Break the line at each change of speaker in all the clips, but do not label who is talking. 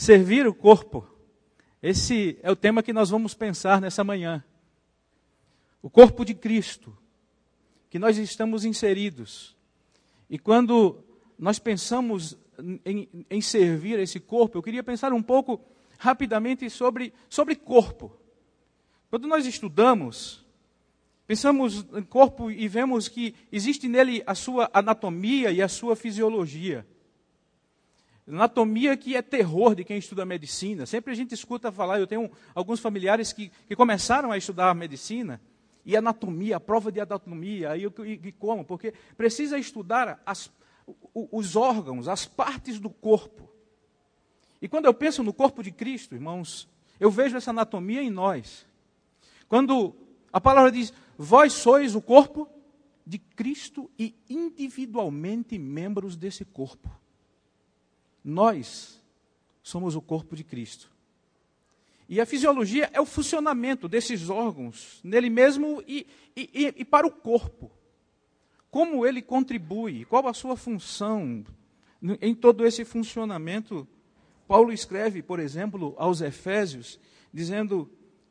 Servir o corpo. Esse é o tema que nós vamos pensar nessa manhã. O corpo de Cristo, que nós estamos inseridos. E quando nós pensamos em, em servir esse corpo, eu queria pensar um pouco rapidamente sobre, sobre corpo. Quando nós estudamos, pensamos em corpo e vemos que existe nele a sua anatomia e a sua fisiologia. Anatomia que é terror de quem estuda medicina. Sempre a gente escuta falar, eu tenho alguns familiares que, que começaram a estudar medicina, e anatomia, a prova de anatomia, e, e, e como? Porque precisa estudar as, os órgãos, as partes do corpo. E quando eu penso no corpo de Cristo, irmãos, eu vejo essa anatomia em nós. Quando a palavra diz, vós sois o corpo de Cristo e individualmente membros desse corpo. Nós somos o corpo de Cristo. E a fisiologia é o funcionamento desses órgãos nele mesmo e, e, e para o corpo. Como ele contribui, qual a sua função em todo esse funcionamento. Paulo escreve, por exemplo, aos Efésios, dizendo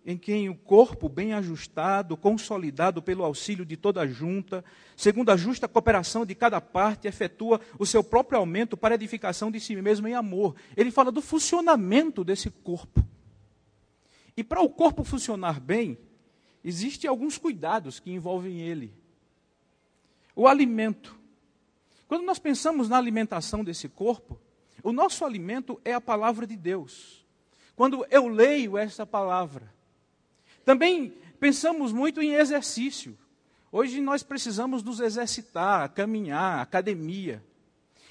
em quem o corpo bem ajustado, consolidado pelo auxílio de toda a junta, segundo a justa cooperação de cada parte, efetua o seu próprio aumento para edificação de si mesmo em amor. Ele fala do funcionamento desse corpo. E para o corpo funcionar bem, existem alguns cuidados que envolvem ele. O alimento. Quando nós pensamos na alimentação desse corpo, o nosso alimento é a palavra de Deus. Quando eu leio essa palavra, também pensamos muito em exercício. Hoje nós precisamos nos exercitar, caminhar, academia.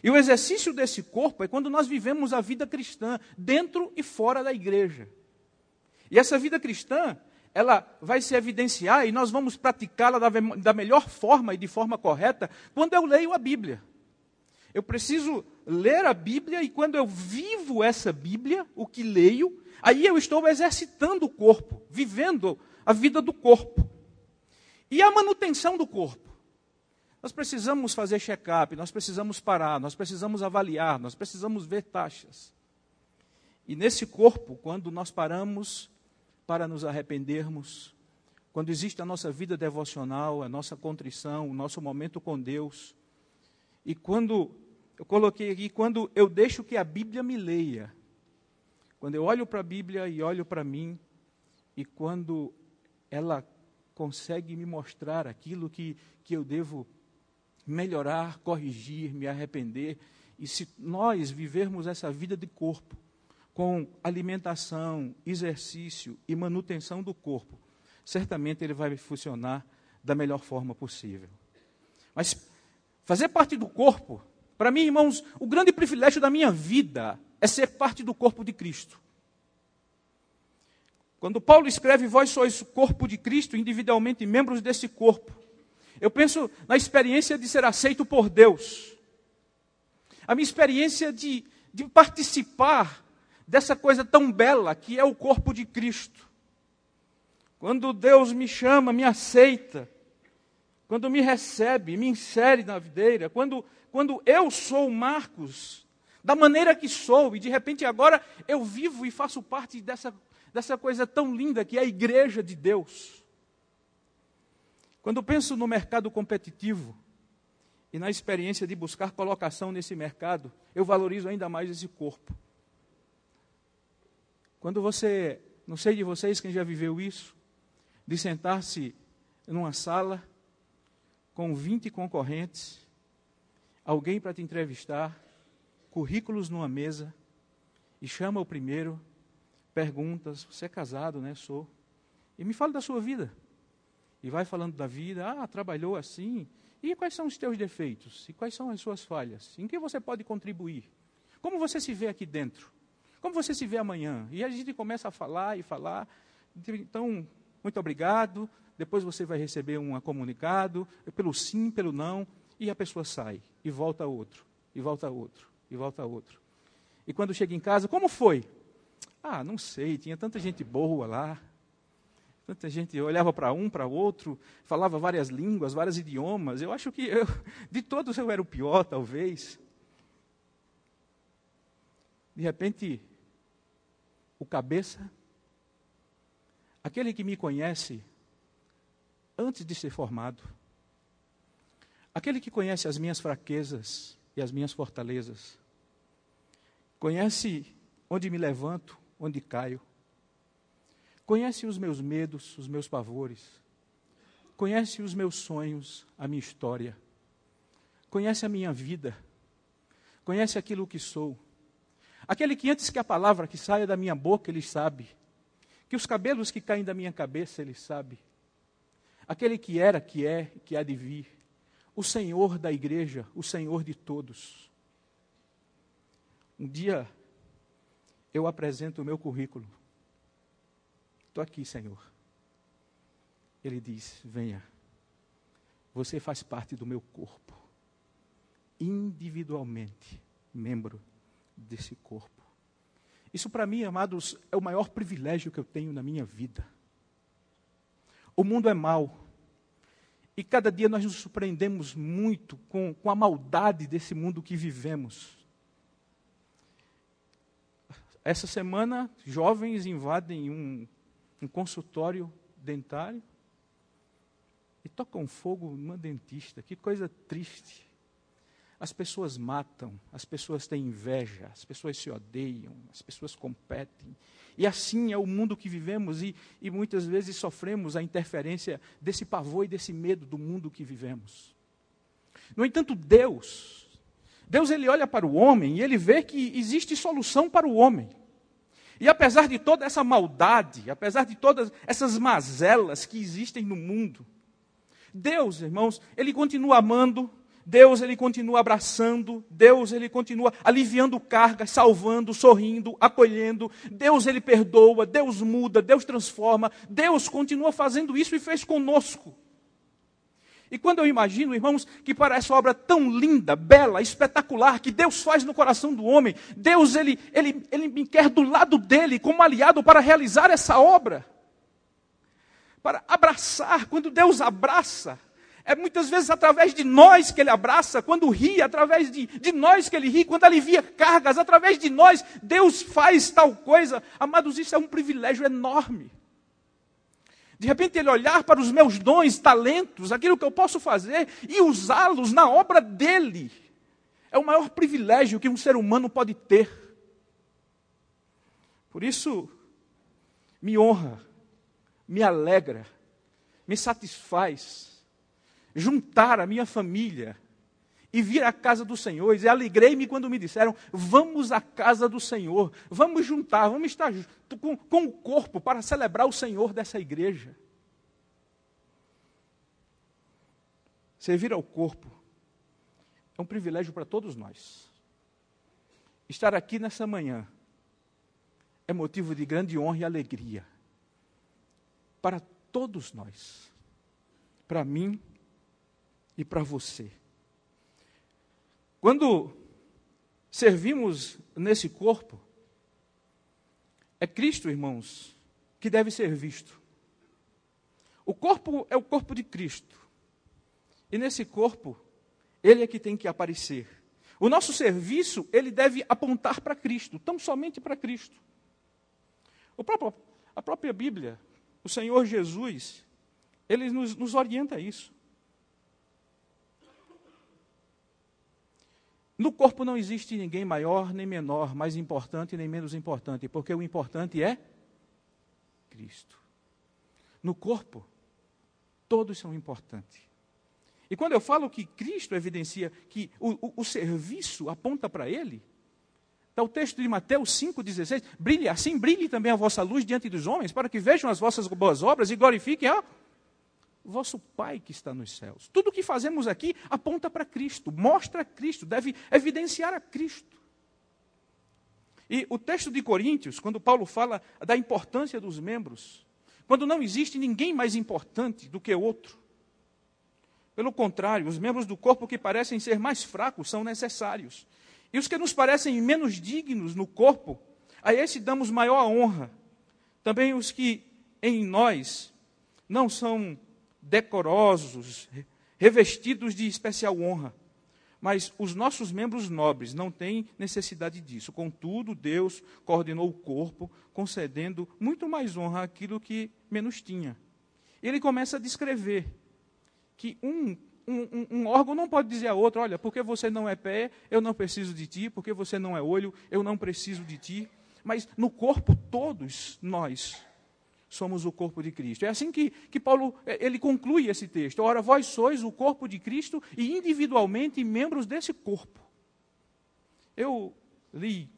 E o exercício desse corpo é quando nós vivemos a vida cristã, dentro e fora da igreja. E essa vida cristã, ela vai se evidenciar e nós vamos praticá-la da, da melhor forma e de forma correta quando eu leio a Bíblia. Eu preciso ler a Bíblia e quando eu vivo essa Bíblia, o que leio, Aí eu estou exercitando o corpo, vivendo a vida do corpo. E a manutenção do corpo. Nós precisamos fazer check-up, nós precisamos parar, nós precisamos avaliar, nós precisamos ver taxas. E nesse corpo, quando nós paramos para nos arrependermos, quando existe a nossa vida devocional, a nossa contrição, o nosso momento com Deus, e quando eu coloquei aqui, quando eu deixo que a Bíblia me leia, quando eu olho para a Bíblia e olho para mim, e quando ela consegue me mostrar aquilo que, que eu devo melhorar, corrigir, me arrepender, e se nós vivermos essa vida de corpo, com alimentação, exercício e manutenção do corpo, certamente ele vai funcionar da melhor forma possível. Mas fazer parte do corpo, para mim, irmãos, o grande privilégio da minha vida é ser parte do corpo de Cristo. Quando Paulo escreve, vós sois o corpo de Cristo, individualmente membros desse corpo. Eu penso na experiência de ser aceito por Deus. A minha experiência de, de participar dessa coisa tão bela que é o corpo de Cristo. Quando Deus me chama, me aceita, quando me recebe, me insere na videira, quando, quando eu sou Marcos, da maneira que sou, e de repente agora eu vivo e faço parte dessa, dessa coisa tão linda que é a igreja de Deus. Quando penso no mercado competitivo e na experiência de buscar colocação nesse mercado, eu valorizo ainda mais esse corpo. Quando você, não sei de vocês quem já viveu isso, de sentar-se numa sala com 20 concorrentes, alguém para te entrevistar, currículos numa mesa e chama o primeiro, perguntas, você é casado, né? Sou. E me fala da sua vida. E vai falando da vida, ah, trabalhou assim. E quais são os teus defeitos? E quais são as suas falhas? Em que você pode contribuir? Como você se vê aqui dentro? Como você se vê amanhã? E a gente começa a falar e falar. Então, muito obrigado. Depois você vai receber um comunicado, pelo sim, pelo não, e a pessoa sai, e volta outro, e volta outro e volta outro. E quando chega em casa, como foi? Ah, não sei, tinha tanta gente boa lá. Tanta gente olhava para um, para outro, falava várias línguas, vários idiomas. Eu acho que eu, de todos eu era o pior, talvez. De repente, o cabeça, aquele que me conhece antes de ser formado, aquele que conhece as minhas fraquezas e as minhas fortalezas, conhece onde me levanto, onde caio, conhece os meus medos, os meus pavores, conhece os meus sonhos, a minha história, conhece a minha vida, conhece aquilo que sou. Aquele que antes que a palavra que saia da minha boca, ele sabe. Que os cabelos que caem da minha cabeça, ele sabe aquele que era, que é, que há de vir, o Senhor da igreja, o Senhor de todos. Um dia eu apresento o meu currículo. Estou aqui, Senhor. Ele diz: Venha, você faz parte do meu corpo, individualmente, membro desse corpo. Isso, para mim, amados, é o maior privilégio que eu tenho na minha vida. O mundo é mau. E cada dia nós nos surpreendemos muito com, com a maldade desse mundo que vivemos. Essa semana, jovens invadem um, um consultório dentário e tocam fogo numa dentista. Que coisa triste. As pessoas matam, as pessoas têm inveja, as pessoas se odeiam, as pessoas competem. E assim é o mundo que vivemos e, e muitas vezes sofremos a interferência desse pavor e desse medo do mundo que vivemos. No entanto, Deus, Deus ele olha para o homem e ele vê que existe solução para o homem. E apesar de toda essa maldade, apesar de todas essas mazelas que existem no mundo, Deus, irmãos, ele continua amando, Deus ele continua abraçando, Deus ele continua aliviando cargas, salvando, sorrindo, acolhendo. Deus ele perdoa, Deus muda, Deus transforma. Deus continua fazendo isso e fez conosco. E quando eu imagino, irmãos, que para essa obra tão linda, bela, espetacular que Deus faz no coração do homem, Deus ele, ele, ele me quer do lado dele como aliado para realizar essa obra. Para abraçar, quando Deus abraça, é muitas vezes através de nós que ele abraça, quando ri, através de, de nós que ele ri, quando alivia cargas, através de nós, Deus faz tal coisa. Amados, isso é um privilégio enorme. De repente ele olhar para os meus dons, talentos, aquilo que eu posso fazer e usá-los na obra dele. É o maior privilégio que um ser humano pode ter. Por isso, me honra, me alegra, me satisfaz juntar a minha família e vir à casa do Senhor. E alegrei-me quando me disseram: vamos à casa do Senhor, vamos juntar, vamos estar com, com o corpo para celebrar o Senhor dessa igreja. Servir ao corpo é um privilégio para todos nós. Estar aqui nessa manhã é motivo de grande honra e alegria para todos nós. Para mim, e para você. Quando servimos nesse corpo, é Cristo, irmãos, que deve ser visto. O corpo é o corpo de Cristo. E nesse corpo, ele é que tem que aparecer. O nosso serviço, ele deve apontar para Cristo, tão somente para Cristo. Próprio, a própria Bíblia, o Senhor Jesus, ele nos, nos orienta a isso. No corpo não existe ninguém maior nem menor, mais importante nem menos importante, porque o importante é Cristo. No corpo, todos são importantes. E quando eu falo que Cristo evidencia que o, o, o serviço aponta para Ele, está o texto de Mateus 5,16: brilhe, assim brilhe também a vossa luz diante dos homens, para que vejam as vossas boas obras e glorifiquem a vosso Pai que está nos céus. Tudo o que fazemos aqui aponta para Cristo, mostra Cristo, deve evidenciar a Cristo. E o texto de Coríntios, quando Paulo fala da importância dos membros, quando não existe ninguém mais importante do que outro. Pelo contrário, os membros do corpo que parecem ser mais fracos são necessários. E os que nos parecem menos dignos no corpo, a esse damos maior honra. Também os que em nós não são decorosos, revestidos de especial honra. Mas os nossos membros nobres não têm necessidade disso. Contudo, Deus coordenou o corpo, concedendo muito mais honra àquilo que menos tinha. Ele começa a descrever que um, um, um, órgão não pode dizer a outro: olha, porque você não é pé, eu não preciso de ti, porque você não é olho, eu não preciso de ti. Mas no corpo, todos nós somos o corpo de Cristo. É assim que, que Paulo é, ele conclui esse texto. Ora, vós sois o corpo de Cristo e individualmente membros desse corpo. Eu li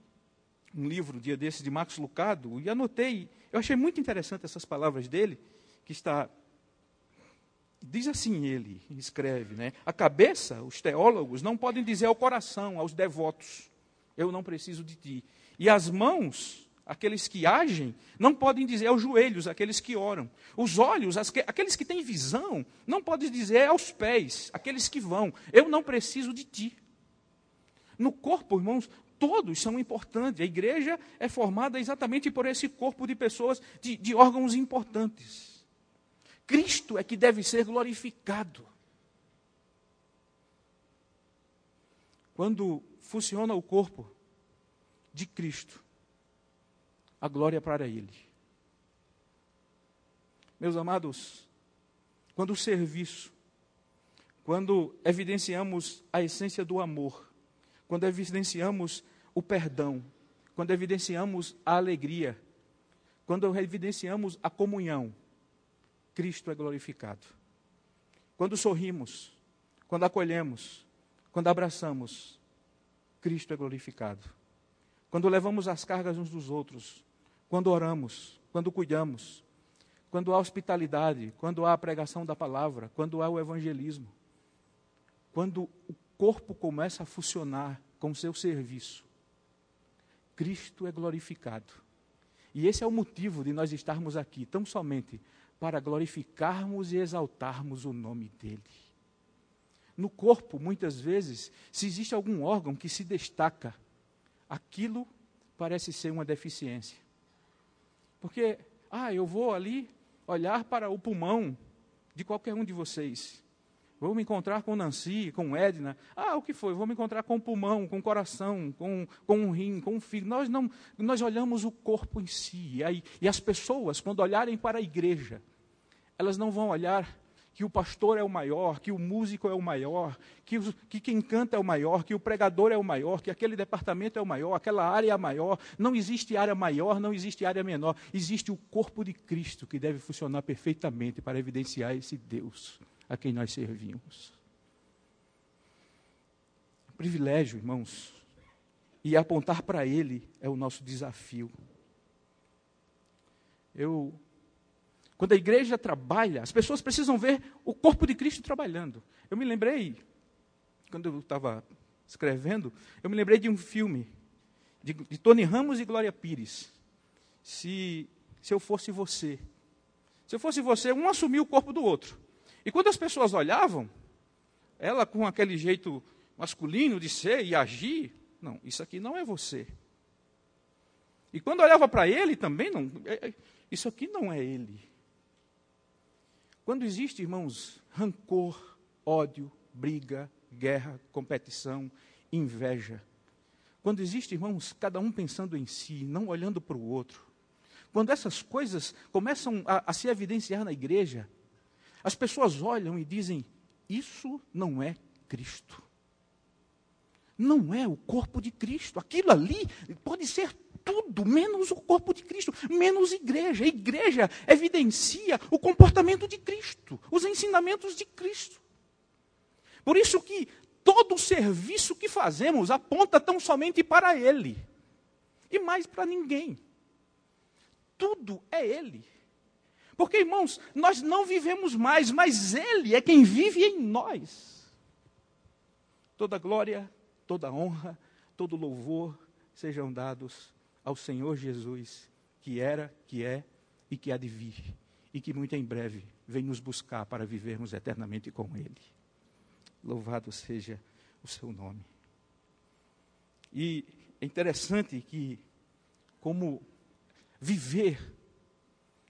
um livro dia desse de Marcos Lucado e anotei, eu achei muito interessante essas palavras dele, que está diz assim ele, escreve, né? A cabeça, os teólogos não podem dizer ao coração, aos devotos, eu não preciso de ti. E as mãos aqueles que agem, não podem dizer aos joelhos, aqueles que oram. Os olhos, aqueles que têm visão, não podem dizer aos pés, aqueles que vão. Eu não preciso de ti. No corpo, irmãos, todos são importantes. A igreja é formada exatamente por esse corpo de pessoas, de, de órgãos importantes. Cristo é que deve ser glorificado. Quando funciona o corpo de Cristo, a glória para Ele. Meus amados, quando o serviço, quando evidenciamos a essência do amor, quando evidenciamos o perdão, quando evidenciamos a alegria, quando evidenciamos a comunhão, Cristo é glorificado. Quando sorrimos, quando acolhemos, quando abraçamos, Cristo é glorificado. Quando levamos as cargas uns dos outros, quando oramos, quando cuidamos, quando há hospitalidade, quando há a pregação da palavra, quando há o evangelismo, quando o corpo começa a funcionar com seu serviço, Cristo é glorificado. E esse é o motivo de nós estarmos aqui, tão somente para glorificarmos e exaltarmos o nome dEle. No corpo, muitas vezes, se existe algum órgão que se destaca, aquilo parece ser uma deficiência. Porque, ah, eu vou ali olhar para o pulmão de qualquer um de vocês. Vou me encontrar com Nancy, com Edna. Ah, o que foi? Vou me encontrar com o pulmão, com o coração, com, com um rim, com um fígado. Nós, não, nós olhamos o corpo em si. E, aí, e as pessoas, quando olharem para a igreja, elas não vão olhar que o pastor é o maior, que o músico é o maior, que, que quem canta é o maior, que o pregador é o maior, que aquele departamento é o maior, aquela área é a maior. Não existe área maior, não existe área menor. Existe o corpo de Cristo que deve funcionar perfeitamente para evidenciar esse Deus a quem nós servimos. privilégio, irmãos, e apontar para Ele é o nosso desafio. Eu quando a igreja trabalha, as pessoas precisam ver o corpo de Cristo trabalhando. Eu me lembrei, quando eu estava escrevendo, eu me lembrei de um filme de, de Tony Ramos e Glória Pires. Se, se eu fosse você. Se eu fosse você, um assumia o corpo do outro. E quando as pessoas olhavam, ela com aquele jeito masculino de ser e agir, não, isso aqui não é você. E quando olhava para ele também, não, é, é, isso aqui não é ele. Quando existe, irmãos, rancor, ódio, briga, guerra, competição, inveja, quando existe, irmãos, cada um pensando em si, não olhando para o outro, quando essas coisas começam a, a se evidenciar na igreja, as pessoas olham e dizem: Isso não é Cristo. Não é o corpo de Cristo. Aquilo ali pode ser tudo, menos o corpo de Cristo, menos igreja. A igreja evidencia o comportamento de Cristo, os ensinamentos de Cristo. Por isso que todo o serviço que fazemos aponta tão somente para Ele e mais para ninguém. Tudo é Ele. Porque, irmãos, nós não vivemos mais, mas Ele é quem vive em nós. Toda glória, toda honra, todo louvor sejam dados ao Senhor Jesus, que era, que é e que há de vir, e que muito em breve vem nos buscar para vivermos eternamente com Ele. Louvado seja o seu nome. E é interessante que, como viver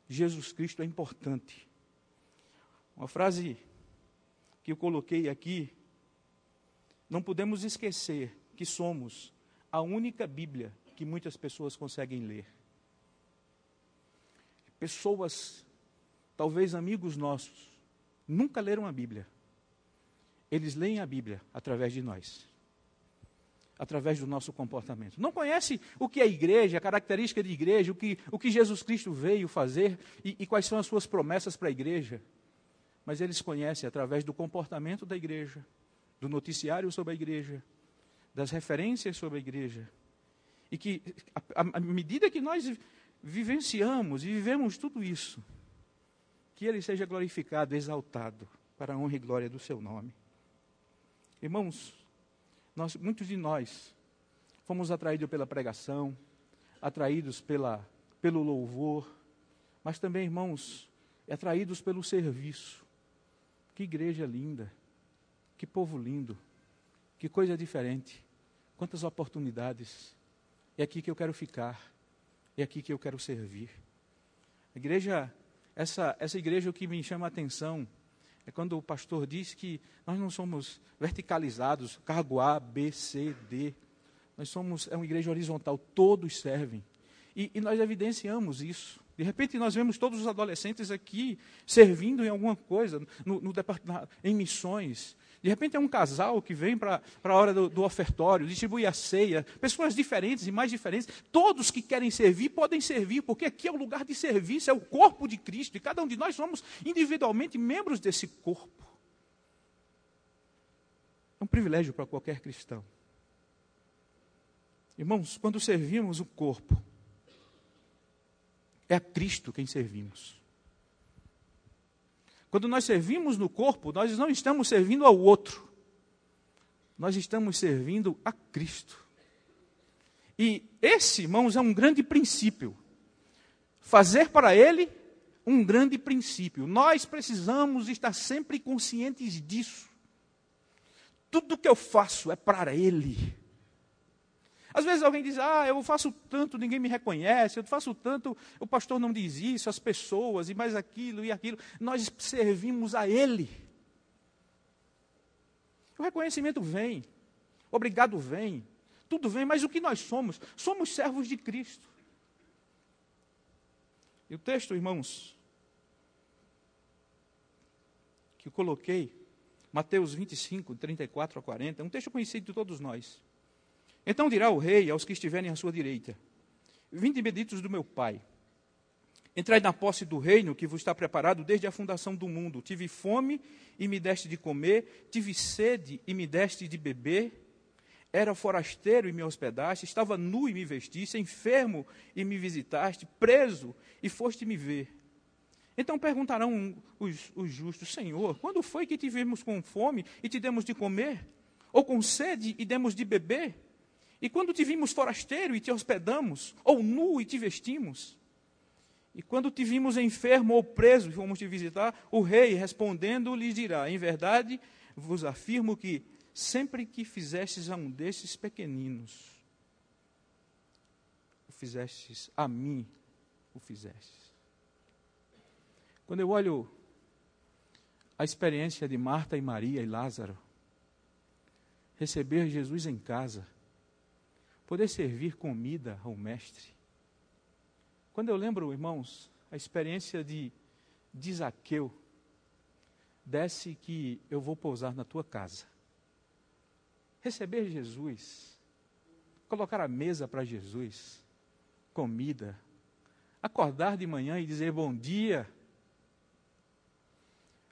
Jesus Cristo é importante. Uma frase que eu coloquei aqui não podemos esquecer que somos a única Bíblia que muitas pessoas conseguem ler. Pessoas, talvez amigos nossos, nunca leram a Bíblia. Eles leem a Bíblia através de nós através do nosso comportamento. Não conhece o que é igreja, a característica de igreja, o que, o que Jesus Cristo veio fazer e, e quais são as suas promessas para a igreja. Mas eles conhecem através do comportamento da igreja, do noticiário sobre a igreja, das referências sobre a igreja. E que, à medida que nós vivenciamos e vivemos tudo isso, que Ele seja glorificado, exaltado, para a honra e glória do Seu nome. Irmãos, nós, muitos de nós fomos atraídos pela pregação, atraídos pela, pelo louvor, mas também, irmãos, atraídos pelo serviço. Que igreja linda, que povo lindo, que coisa diferente, quantas oportunidades. É aqui que eu quero ficar, é aqui que eu quero servir. A igreja, essa, essa igreja que me chama a atenção é quando o pastor diz que nós não somos verticalizados, cargo A, B, C, D. Nós somos, é uma igreja horizontal, todos servem. E, e nós evidenciamos isso. De repente nós vemos todos os adolescentes aqui servindo em alguma coisa, no, no em missões. De repente é um casal que vem para a hora do, do, ofertório, distribui a ceia, pessoas diferentes e mais diferentes. Todos que querem servir podem servir, porque aqui é o lugar de serviço, é o corpo de Cristo, e cada um de nós somos individualmente membros desse corpo. É um privilégio para qualquer cristão. Irmãos, quando servimos o corpo, é a Cristo quem servimos. Quando nós servimos no corpo, nós não estamos servindo ao outro. Nós estamos servindo a Cristo. E esse, irmãos, é um grande princípio. Fazer para Ele um grande princípio. Nós precisamos estar sempre conscientes disso. Tudo que eu faço é para Ele. Às vezes alguém diz, ah, eu faço tanto, ninguém me reconhece, eu faço tanto, o pastor não diz isso, as pessoas, e mais aquilo e aquilo. Nós servimos a Ele. O reconhecimento vem, obrigado vem, tudo vem, mas o que nós somos? Somos servos de Cristo. E o texto, irmãos, que eu coloquei, Mateus 25, 34 a 40, é um texto conhecido de todos nós. Então dirá o rei aos que estiverem à sua direita: Vinde benditos do meu Pai. Entrai na posse do reino que vos está preparado desde a fundação do mundo. Tive fome e me deste de comer, tive sede e me deste de beber. Era forasteiro e me hospedaste, estava nu e me vestiste, enfermo e me visitaste, preso e foste me ver. Então perguntarão os, os justos: Senhor, quando foi que te vimos com fome e te demos de comer? Ou com sede e demos de beber? E quando te vimos forasteiro e te hospedamos, ou nu e te vestimos? E quando te vimos enfermo ou preso e fomos te visitar, o rei respondendo lhes dirá: Em verdade vos afirmo que sempre que fizestes a um desses pequeninos, o fizestes a mim, o fizestes. Quando eu olho a experiência de Marta e Maria e Lázaro, receber Jesus em casa, poder servir comida ao Mestre. Quando eu lembro, irmãos, a experiência de, de Zaqueu, desce que eu vou pousar na tua casa. Receber Jesus, colocar a mesa para Jesus, comida, acordar de manhã e dizer bom dia.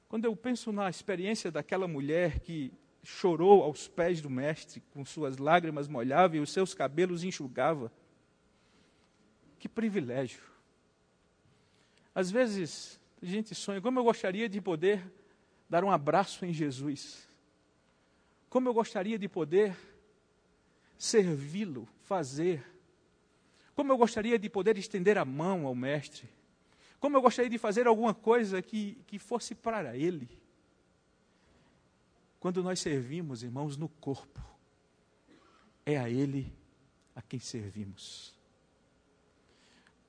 Quando eu penso na experiência daquela mulher que chorou aos pés do Mestre, com suas lágrimas molhava e os seus cabelos enxugava. Que privilégio. Às vezes, a gente sonha, como eu gostaria de poder dar um abraço em Jesus. Como eu gostaria de poder servi-lo, fazer. Como eu gostaria de poder estender a mão ao Mestre. Como eu gostaria de fazer alguma coisa que, que fosse para Ele. Quando nós servimos, irmãos, no corpo, é a Ele a quem servimos.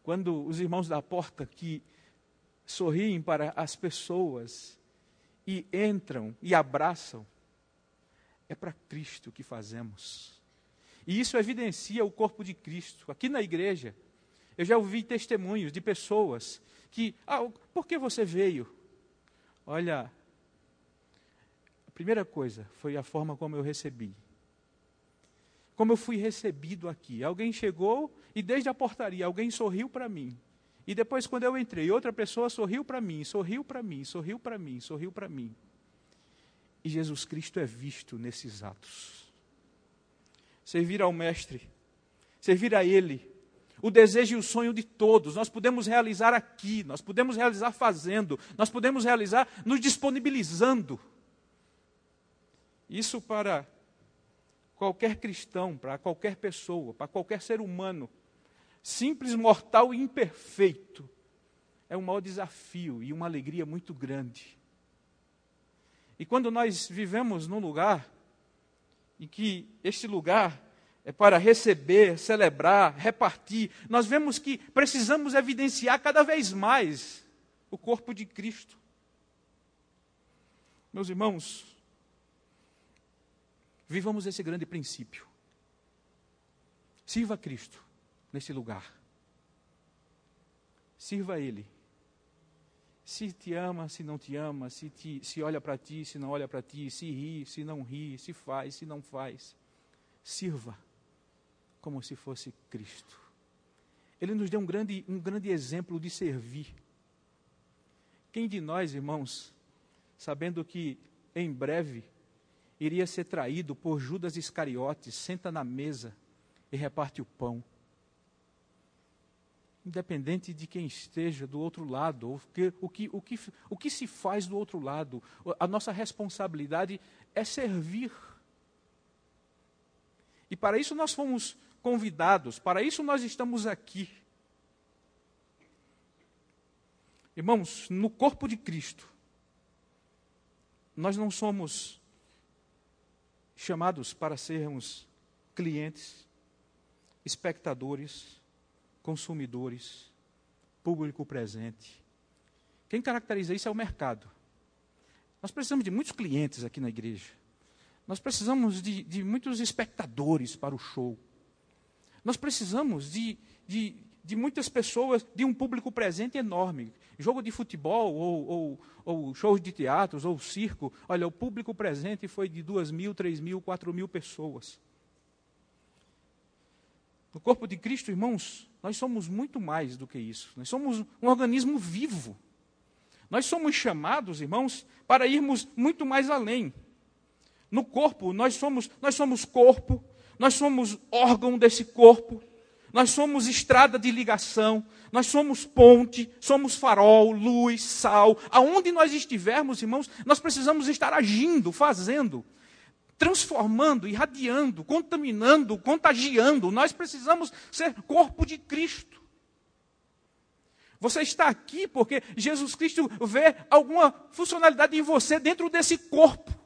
Quando os irmãos da porta que sorriem para as pessoas e entram e abraçam, é para Cristo que fazemos. E isso evidencia o corpo de Cristo. Aqui na igreja, eu já ouvi testemunhos de pessoas que, ah, por que você veio? Olha, primeira coisa foi a forma como eu recebi. Como eu fui recebido aqui. Alguém chegou e desde a portaria alguém sorriu para mim. E depois, quando eu entrei, outra pessoa sorriu para mim, sorriu para mim, sorriu para mim, sorriu para mim. E Jesus Cristo é visto nesses atos. Servir ao Mestre, servir a Ele, o desejo e o sonho de todos, nós podemos realizar aqui, nós podemos realizar fazendo, nós podemos realizar nos disponibilizando. Isso para qualquer cristão, para qualquer pessoa, para qualquer ser humano simples, mortal e imperfeito, é um maior desafio e uma alegria muito grande. E quando nós vivemos num lugar em que este lugar é para receber, celebrar, repartir, nós vemos que precisamos evidenciar cada vez mais o corpo de Cristo. Meus irmãos, vivamos esse grande princípio. Sirva a Cristo nesse lugar. Sirva a Ele. Se te ama, se não te ama, se, te, se olha para ti, se não olha para ti, se ri, se não ri, se faz, se não faz. Sirva como se fosse Cristo. Ele nos deu um grande, um grande exemplo de servir. Quem de nós, irmãos, sabendo que em breve iria ser traído por Judas Iscariotes, senta na mesa e reparte o pão? independente de quem esteja do outro lado, o que, o, que, o, que, o que se faz do outro lado. A nossa responsabilidade é servir. E para isso nós fomos convidados, para isso nós estamos aqui. Irmãos, no corpo de Cristo, nós não somos chamados para sermos clientes, espectadores, consumidores, público presente. Quem caracteriza isso é o mercado. Nós precisamos de muitos clientes aqui na igreja. Nós precisamos de, de muitos espectadores para o show. Nós precisamos de, de, de, muitas pessoas, de um público presente enorme. Jogo de futebol, ou, ou, ou shows de teatros, ou circo. Olha, o público presente foi de duas mil, três mil, quatro mil pessoas. No corpo de Cristo, irmãos, nós somos muito mais do que isso. Nós somos um organismo vivo. Nós somos chamados, irmãos, para irmos muito mais além. No corpo, nós somos, nós somos corpo, nós somos órgão desse corpo, nós somos estrada de ligação, nós somos ponte, somos farol, luz, sal. Aonde nós estivermos, irmãos, nós precisamos estar agindo, fazendo transformando, irradiando, contaminando, contagiando. Nós precisamos ser corpo de Cristo. Você está aqui porque Jesus Cristo vê alguma funcionalidade em você dentro desse corpo.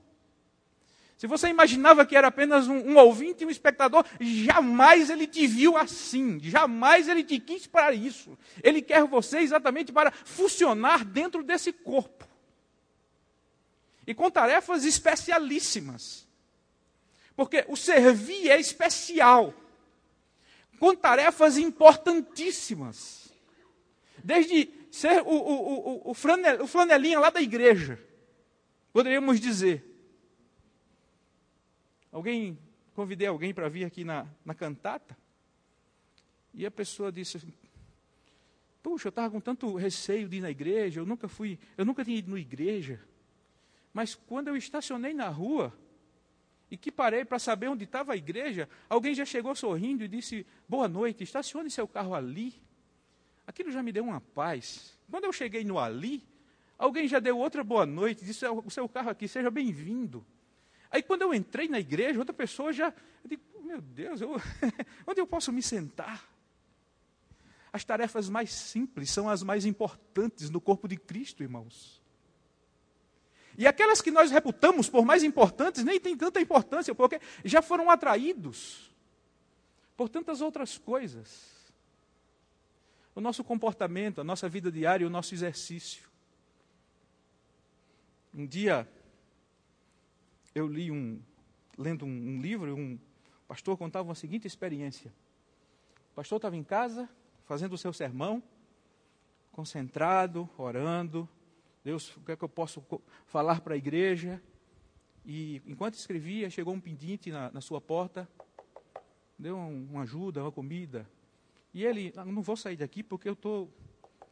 Se você imaginava que era apenas um, um, ouvinte e um espectador, jamais ele te viu assim, jamais ele te quis para isso. Ele quer você exatamente para funcionar dentro desse corpo. E com tarefas especialíssimas. Porque o servir é especial, com tarefas importantíssimas. Desde ser o, o, o, o, flanel, o flanelinha lá da igreja, poderíamos dizer. Alguém, convidei alguém para vir aqui na, na cantata, e a pessoa disse assim, Puxa, eu estava com tanto receio de ir na igreja, eu nunca fui, eu nunca tinha ido na igreja. Mas quando eu estacionei na rua, e que parei para saber onde estava a igreja, alguém já chegou sorrindo e disse: Boa noite, estacione seu carro ali. Aquilo já me deu uma paz. Quando eu cheguei no ali, alguém já deu outra boa noite, disse: O seu carro aqui, seja bem-vindo. Aí quando eu entrei na igreja, outra pessoa já. Eu digo, meu Deus, eu, onde eu posso me sentar? As tarefas mais simples são as mais importantes no corpo de Cristo, irmãos. E aquelas que nós reputamos por mais importantes nem têm tanta importância, porque já foram atraídos por tantas outras coisas. O nosso comportamento, a nossa vida diária, o nosso exercício. Um dia eu li um, lendo um, livro, um pastor contava uma seguinte experiência. O pastor estava em casa, fazendo o seu sermão, concentrado, orando. Deus, o que é que eu posso falar para a igreja? E enquanto escrevia, chegou um pedinte na, na sua porta, deu um, uma ajuda, uma comida. E ele, não vou sair daqui porque eu estou.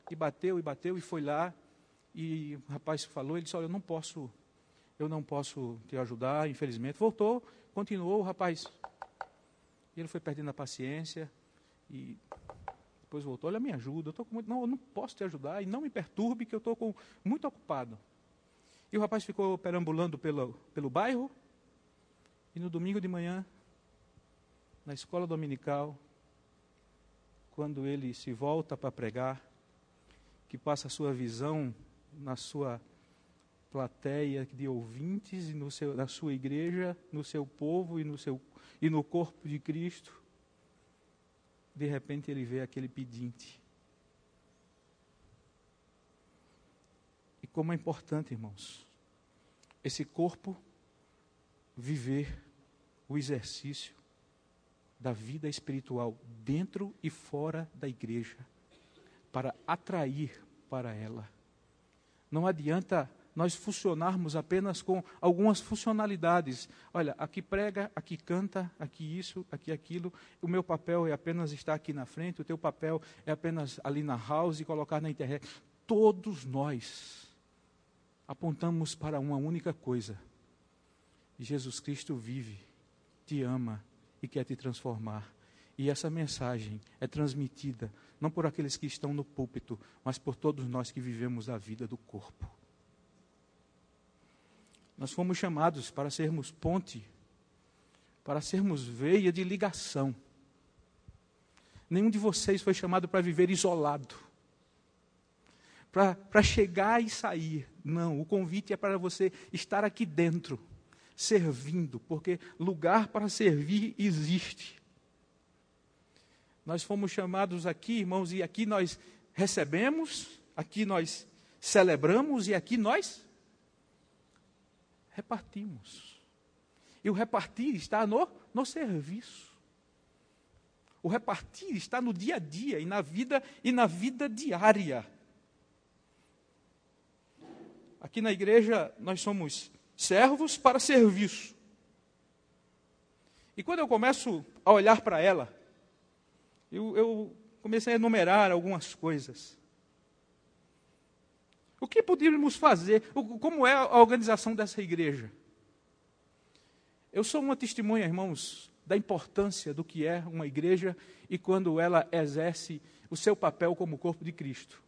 E bateu, e bateu, e foi lá. E o rapaz falou, ele disse, olha, eu não posso, eu não posso te ajudar, infelizmente. Voltou, continuou, o rapaz. Ele foi perdendo a paciência. E depois voltou, olha, me ajuda, eu com muito. Não, eu não posso te ajudar, e não me perturbe, que eu estou muito ocupado. E o rapaz ficou perambulando pelo, pelo bairro. E no domingo de manhã, na escola dominical, quando ele se volta para pregar, que passa a sua visão na sua plateia de ouvintes e no seu, na sua igreja, no seu povo e no, seu, e no corpo de Cristo, de repente ele vê aquele pedinte como é importante, irmãos, esse corpo viver o exercício da vida espiritual dentro e fora da igreja, para atrair para ela. Não adianta nós funcionarmos apenas com algumas funcionalidades. Olha, aqui prega, aqui canta, aqui isso, aqui aquilo. O meu papel é apenas estar aqui na frente, o teu papel é apenas ali na house e colocar na internet. Todos nós apontamos para uma única coisa: Jesus Cristo vive, te ama e quer te transformar. E essa mensagem é transmitida não por aqueles que estão no púlpito, mas por todos nós que vivemos a vida do corpo. Nós fomos chamados para sermos ponte, para sermos veia de ligação. Nenhum de vocês foi chamado para viver isolado para chegar e sair. Não, o convite é para você estar aqui dentro, servindo, porque lugar para servir existe. Nós fomos chamados aqui, irmãos, e aqui nós recebemos, aqui nós celebramos e aqui nós repartimos. E o repartir está no, no serviço. O repartir está no dia a dia e na vida e na vida diária. Aqui na igreja nós somos servos para serviço. E quando eu começo a olhar para ela, eu, eu, comecei a enumerar algumas coisas. O que poderíamos fazer? Como é a organização dessa igreja? Eu sou uma testemunha, irmãos, da importância do que é uma igreja e quando ela exerce o seu papel como corpo de Cristo.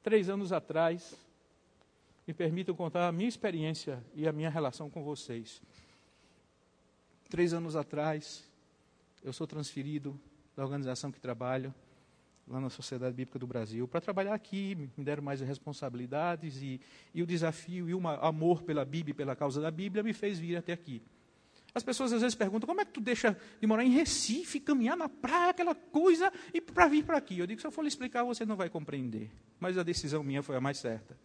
Três anos atrás, me permitam contar a minha experiência e a minha relação com vocês. Três anos atrás, eu sou transferido da organização que trabalho, lá na Sociedade Bíblica do Brasil, para trabalhar aqui, me deram mais responsabilidades e, e o desafio e o amor pela Bíblia e pela causa da Bíblia me fez vir até aqui. As pessoas às vezes perguntam, como é que tu deixa de morar em Recife, caminhar na praia, aquela coisa, e para vir para aqui? Eu digo, se eu for lhe explicar, você não vai compreender. Mas a decisão minha foi a mais certa.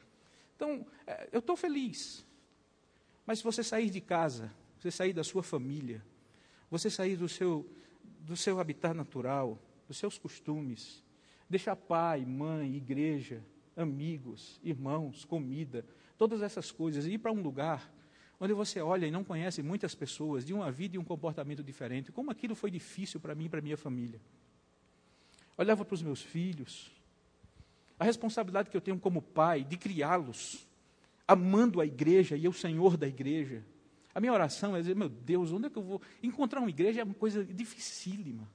Então, é, eu estou feliz. Mas se você sair de casa, você sair da sua família, você sair do seu, do seu habitat natural, dos seus costumes, deixar pai, mãe, igreja, amigos, irmãos, comida, todas essas coisas, e ir para um lugar onde você olha e não conhece muitas pessoas, de uma vida e um comportamento diferente, como aquilo foi difícil para mim e para minha família. Olhava para os meus filhos, a responsabilidade que eu tenho como pai de criá-los, amando a igreja e o Senhor da igreja. A minha oração é dizer, meu Deus, onde é que eu vou? Encontrar uma igreja é uma coisa dificílima.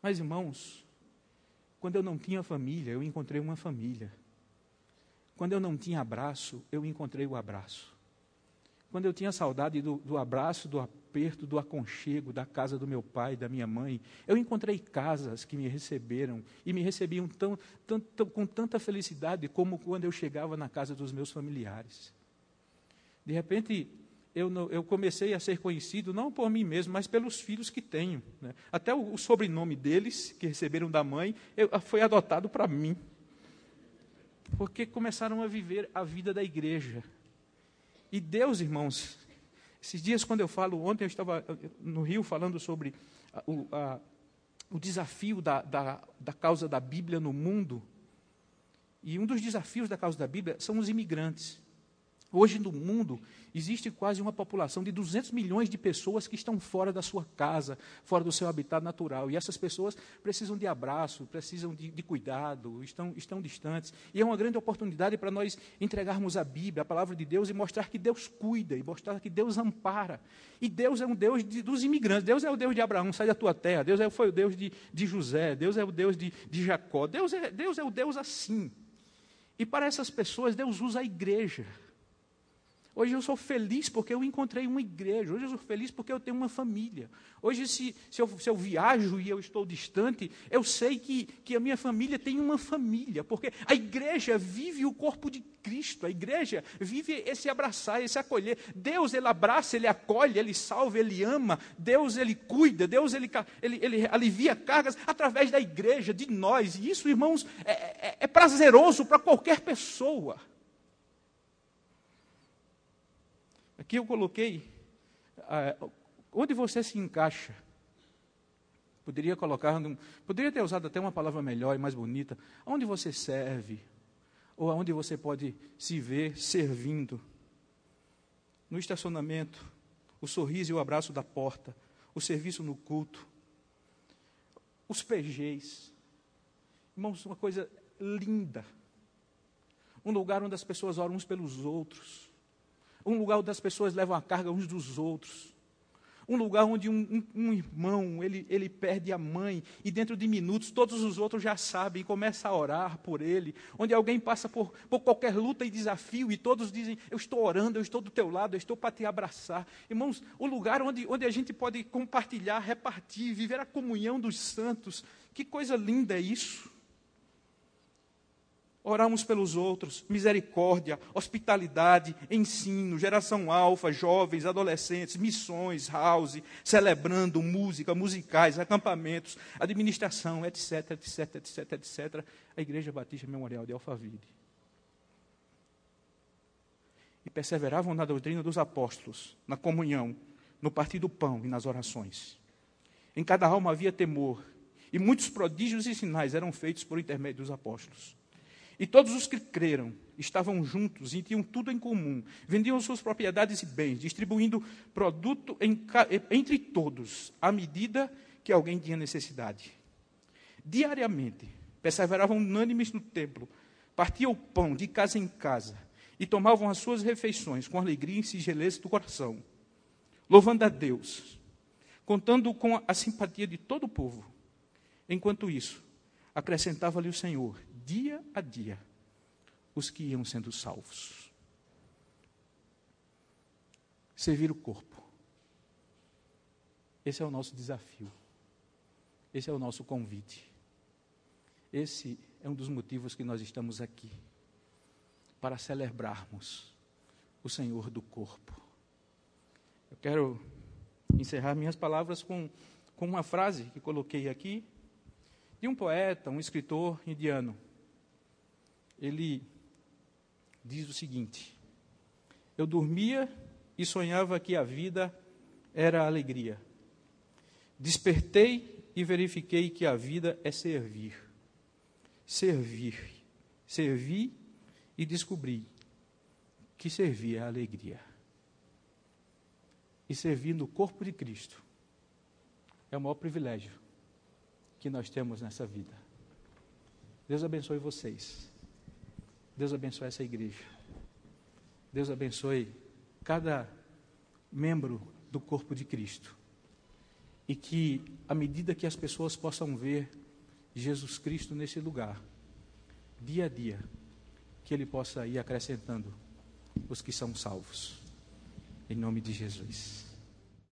Mas, irmãos, quando eu não tinha família, eu encontrei uma família. Quando eu não tinha abraço, eu encontrei o abraço. Quando eu tinha saudade do, do abraço, do aperto, do aconchego da casa do meu pai, da minha mãe. Eu encontrei casas que me receberam e me recebiam tão, tão, tão, com tanta felicidade como quando eu chegava na casa dos meus familiares. De repente, eu, eu, comecei a ser conhecido não por mim mesmo, mas pelos filhos que tenho. Né? Até o, o, sobrenome deles, que receberam da mãe, eu, foi adotado para mim. Porque começaram a viver a vida da igreja. E Deus, irmãos, esses dias quando eu falo, ontem eu estava no Rio falando sobre o, a, o desafio da, da, da causa da Bíblia no mundo. E um dos desafios da causa da Bíblia são os imigrantes. Hoje no mundo existe quase uma população de 200 milhões de pessoas que estão fora da sua casa, fora do seu habitat natural. E essas pessoas precisam de abraço, precisam de, de cuidado, estão, estão distantes. E é uma grande oportunidade para nós entregarmos a Bíblia, a palavra de Deus, e mostrar que Deus cuida, e mostrar que Deus ampara. E Deus é um Deus de, dos imigrantes. Deus é o Deus de Abraão, sai da tua terra. Deus é, foi o Deus de, de José. Deus é o Deus de, de Jacó. Deus é, Deus é o Deus assim. E para essas pessoas, Deus usa a igreja. Hoje eu sou feliz porque eu encontrei uma igreja. Hoje eu sou feliz porque eu tenho uma família. Hoje, se, se, eu, se eu viajo e eu estou distante, eu sei que, que a minha família tem uma família. Porque a igreja vive o corpo de Cristo. A igreja vive esse abraçar, esse acolher. Deus, Ele abraça, Ele acolhe, Ele salva, Ele ama. Deus, Ele cuida. Deus, Ele, ele, ele alivia cargas através da igreja, de nós. E isso, irmãos, é, é, é prazeroso para qualquer pessoa. Aqui eu coloquei ah, onde você se encaixa. Poderia colocar, poderia ter usado até uma palavra melhor e mais bonita. Onde você serve, ou aonde você pode se ver servindo. No estacionamento, o sorriso e o abraço da porta, o serviço no culto, os PGs. Irmãos, uma coisa linda. Um lugar onde as pessoas oram uns pelos outros um lugar onde as pessoas levam a carga uns dos outros. Um lugar onde um, um, um, irmão, ele, ele perde a mãe, e dentro de minutos todos os outros já sabem, e começa a orar por ele. Onde alguém passa por, por qualquer luta e desafio, e todos dizem, eu estou orando, eu estou do teu lado, eu estou para te abraçar. Irmãos, o lugar onde, onde a gente pode compartilhar, repartir, viver a comunhão dos santos. Que coisa linda é isso. Oramos pelos outros, misericórdia, hospitalidade, ensino, geração alfa, jovens, adolescentes, missões, house, celebrando, música, musicais, acampamentos, administração, etc, etc, etc, etc. A Igreja Batista Memorial de Alphaville. E perseveravam na doutrina dos apóstolos, na comunhão, no partir do pão e nas orações. Em cada alma havia temor, e muitos prodígios e sinais eram feitos por intermédio dos apóstolos. E todos os que creram estavam juntos e tinham tudo em comum. Vendiam suas propriedades e bens, distribuindo produto em, entre todos, à medida que alguém tinha necessidade. Diariamente, perseveravam unânimes no templo, partiam o pão de casa em casa e tomavam as suas refeições com alegria e singeleza do coração, louvando a Deus, contando com a simpatia de todo o povo. Enquanto isso, acrescentava-lhe o Senhor dia a dia os que iam sendo salvos. Servir o corpo. Esse é o nosso desafio. Esse é o nosso convite. Esse é um dos motivos que nós estamos aqui para celebrarmos o Senhor do corpo. Eu quero encerrar minhas palavras com, com uma frase que coloquei aqui de um poeta, um escritor indiano ele diz o seguinte: Eu dormia e sonhava que a vida era alegria. Despertei e verifiquei que a vida é servir. Servir. Servi e descobri que servir é alegria. E servir no corpo de Cristo é o maior privilégio que nós temos nessa vida. Deus abençoe vocês. Deus abençoe essa igreja. Deus abençoe cada membro do corpo de Cristo. E que, à medida que as pessoas possam ver Jesus Cristo nesse lugar, dia a dia, que Ele possa ir acrescentando os que são salvos. Em nome de Jesus.